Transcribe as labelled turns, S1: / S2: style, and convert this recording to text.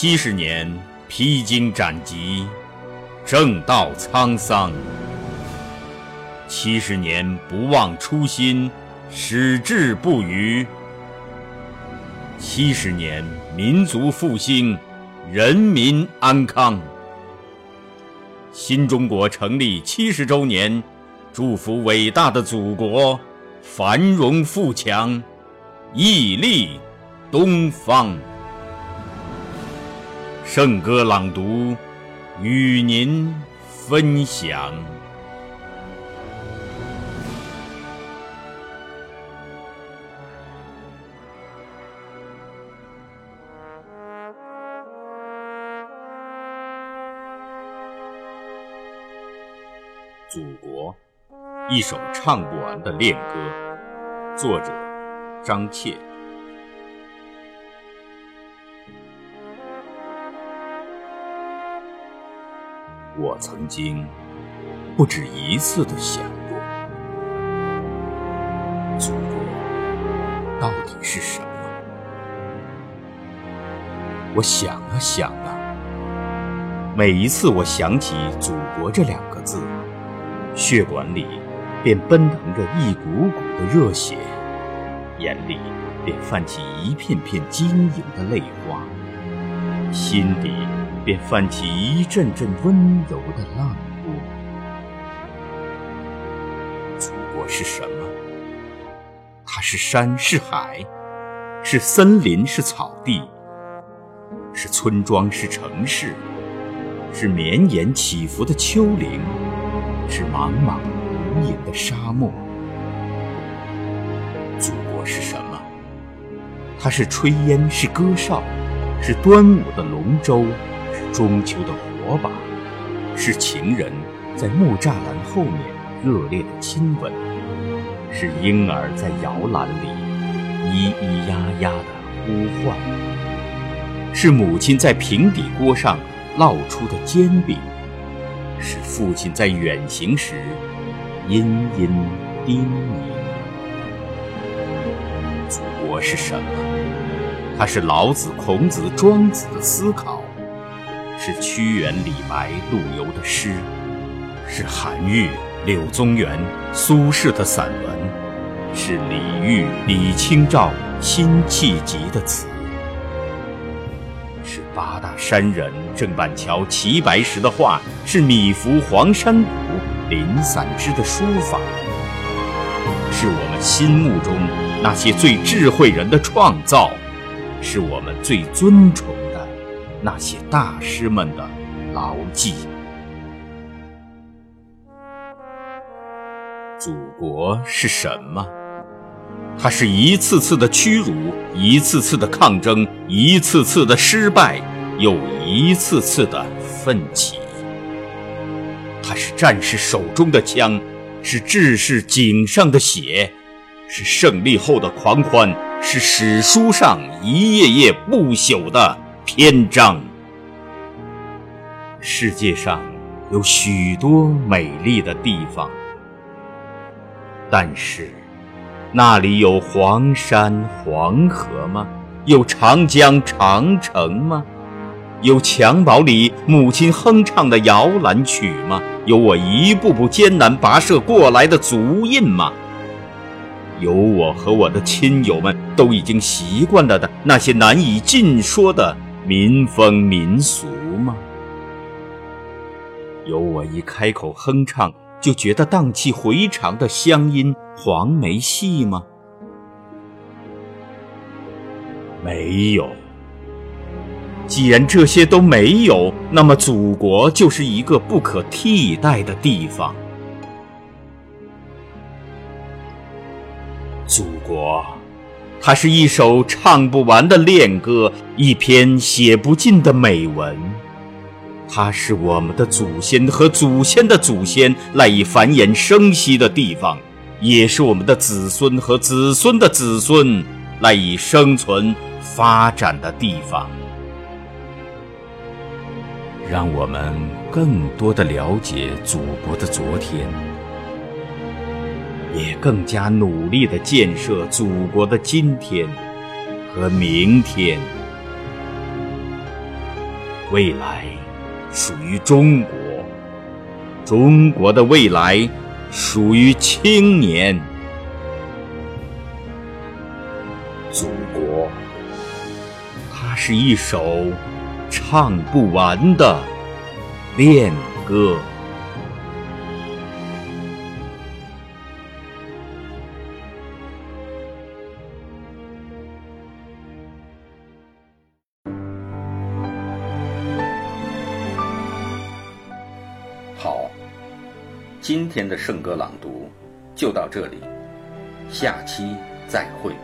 S1: 七十年披荆斩棘，正道沧桑；七十年不忘初心，矢志不渝；七十年民族复兴，人民安康。新中国成立七十周年，祝福伟大的祖国繁荣富强，屹立东方。圣歌朗读，与您分享。祖国，一首唱不完的恋歌。作者：张切。我曾经不止一次的想过，祖国到底是什么？我想啊想啊，每一次我想起“祖国”这两个字，血管里便奔腾着一股股的热血，眼里便泛起一片片晶莹的泪花，心底。便泛起一阵阵温柔的浪波。祖国是什么？它是山是海，是森林是草地，是村庄是城市，是绵延起伏的丘陵，是茫茫无垠的沙漠。祖国是什么？它是炊烟是歌哨，是端午的龙舟。中秋的火把，是情人在木栅栏后面热烈的亲吻，是婴儿在摇篮里咿咿呀呀的呼唤，是母亲在平底锅上烙出的煎饼，是父亲在远行时殷殷叮咛。祖国是什么？它是老子、孔子、庄子的思考。是屈原、李白、陆游的诗，是韩愈、柳宗元、苏轼的散文，是李煜、李清照辛弃疾的词，是八大山人郑板桥齐白石的画，是米芾、黄山谷林散之的书法，是我们心目中那些最智慧人的创造，是我们最尊崇。那些大师们的牢记。祖国是什么？它是一次次的屈辱，一次次的抗争，一次次的失败，又一次次的奋起。它是战士手中的枪，是志士颈上的血，是胜利后的狂欢，是史书上一页页不朽的。篇章。世界上有许多美丽的地方，但是那里有黄山黄河吗？有长江长城吗？有襁褓里母亲哼唱的摇篮曲吗？有我一步步艰难跋涉过来的足印吗？有我和我的亲友们都已经习惯了的那些难以尽说的？民风民俗吗？有我一开口哼唱就觉得荡气回肠的乡音黄梅戏吗？没有。既然这些都没有，那么祖国就是一个不可替代的地方。祖国。它是一首唱不完的恋歌，一篇写不尽的美文。它是我们的祖先和祖先的祖先赖以繁衍生息的地方，也是我们的子孙和子孙的子孙赖以生存发展的地方。让我们更多的了解祖国的昨天。也更加努力地建设祖国的今天和明天。未来属于中国，中国的未来属于青年。祖国，它是一首唱不完的恋歌。
S2: 今天的圣歌朗读就到这里，下期再会。